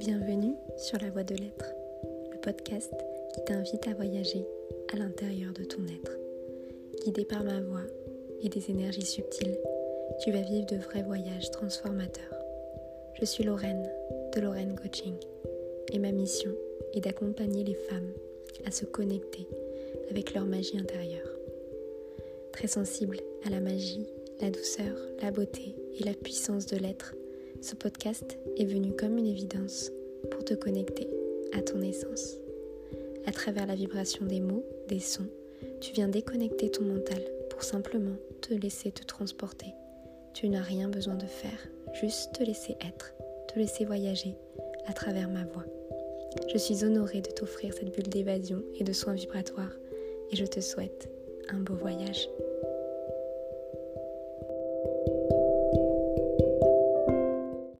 Bienvenue sur La Voie de l'être, le podcast qui t'invite à voyager à l'intérieur de ton être. Guidé par ma voix et des énergies subtiles, tu vas vivre de vrais voyages transformateurs. Je suis Lorraine de Lorraine Coaching et ma mission est d'accompagner les femmes à se connecter avec leur magie intérieure. Très sensible à la magie, la douceur, la beauté et la puissance de l'être, ce podcast est venu comme une évidence pour te connecter à ton essence. À travers la vibration des mots, des sons, tu viens déconnecter ton mental pour simplement te laisser te transporter. Tu n'as rien besoin de faire, juste te laisser être, te laisser voyager à travers ma voix. Je suis honorée de t'offrir cette bulle d'évasion et de soins vibratoires et je te souhaite un beau voyage.